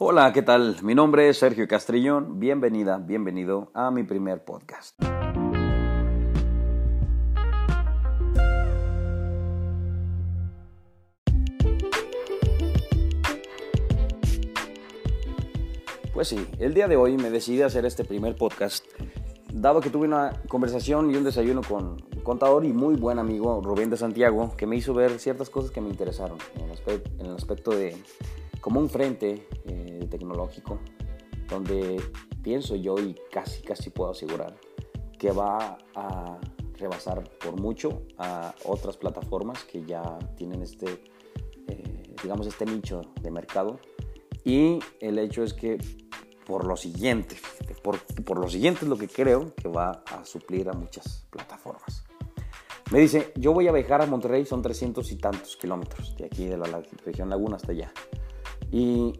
Hola, ¿qué tal? Mi nombre es Sergio Castrillón. Bienvenida, bienvenido a mi primer podcast. Pues sí, el día de hoy me decidí hacer este primer podcast, dado que tuve una conversación y un desayuno con un contador y muy buen amigo, Rubén de Santiago, que me hizo ver ciertas cosas que me interesaron en el aspecto de como un frente eh, tecnológico donde pienso yo y casi casi puedo asegurar que va a rebasar por mucho a otras plataformas que ya tienen este eh, digamos este nicho de mercado. Y el hecho es que por lo siguiente por, por lo siguiente es lo que creo que va a suplir a muchas plataformas. Me dice yo voy a viajar a Monterrey son 300 y tantos kilómetros de aquí de la región Laguna hasta allá y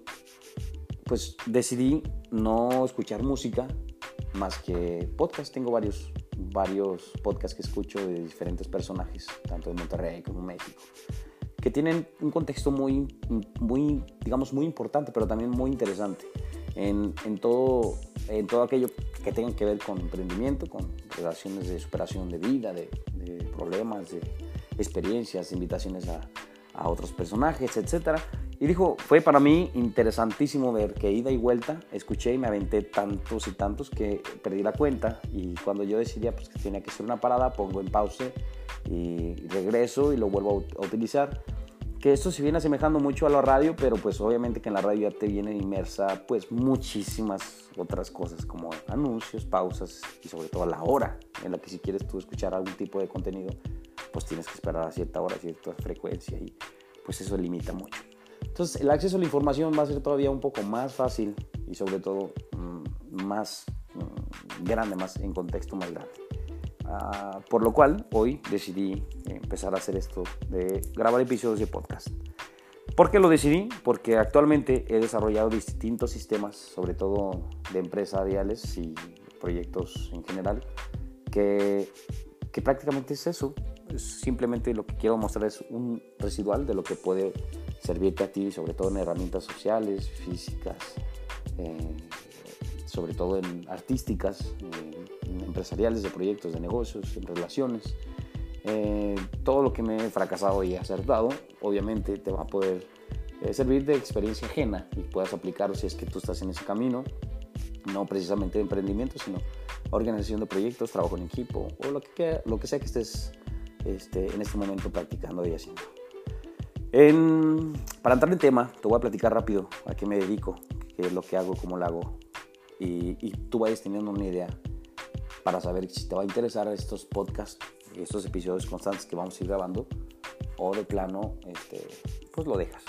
pues decidí no escuchar música más que podcast. Tengo varios, varios podcasts que escucho de diferentes personajes, tanto de Monterrey como México, que tienen un contexto muy, muy digamos, muy importante, pero también muy interesante en, en, todo, en todo aquello que tenga que ver con emprendimiento, con relaciones de superación de vida, de, problemas, de experiencias, invitaciones a, a otros personajes, etcétera y dijo, fue para mí interesantísimo ver que ida y vuelta, escuché y me aventé tantos y tantos que perdí la cuenta y cuando yo decidía pues, que tenía que hacer una parada, pongo en pausa y regreso y lo vuelvo a utilizar. Que esto se viene asemejando mucho a la radio, pero pues obviamente que en la radio ya te viene inmersa pues muchísimas otras cosas como anuncios, pausas y sobre todo la hora en la que si quieres tú escuchar algún tipo de contenido, pues tienes que esperar a cierta hora, a cierta frecuencia y pues eso limita mucho. Entonces el acceso a la información va a ser todavía un poco más fácil y sobre todo mm, más mm, grande, más en contexto más grande. Ah, por lo cual hoy decidí empezar a hacer esto de grabar episodios de podcast. ¿Por qué lo decidí? Porque actualmente he desarrollado distintos sistemas, sobre todo de empresariales y proyectos en general, que, que prácticamente es eso. Simplemente lo que quiero mostrar es un residual de lo que puede servirte a ti, sobre todo en herramientas sociales, físicas, eh, sobre todo en artísticas, eh, empresariales, de proyectos, de negocios, en relaciones. Eh, todo lo que me he fracasado y acertado, obviamente te va a poder servir de experiencia ajena y puedas aplicar si es que tú estás en ese camino, no precisamente de emprendimiento, sino organización de proyectos, trabajo en equipo o lo que, lo que sea que estés este, en este momento practicando y haciendo para entrar en tema, te voy a platicar rápido a qué me dedico, qué es lo que hago, cómo lo hago, y, tú vayas teniendo una idea para saber si te va a interesar estos podcasts, estos episodios constantes que vamos a ir grabando, o de plano, este, pues lo dejas.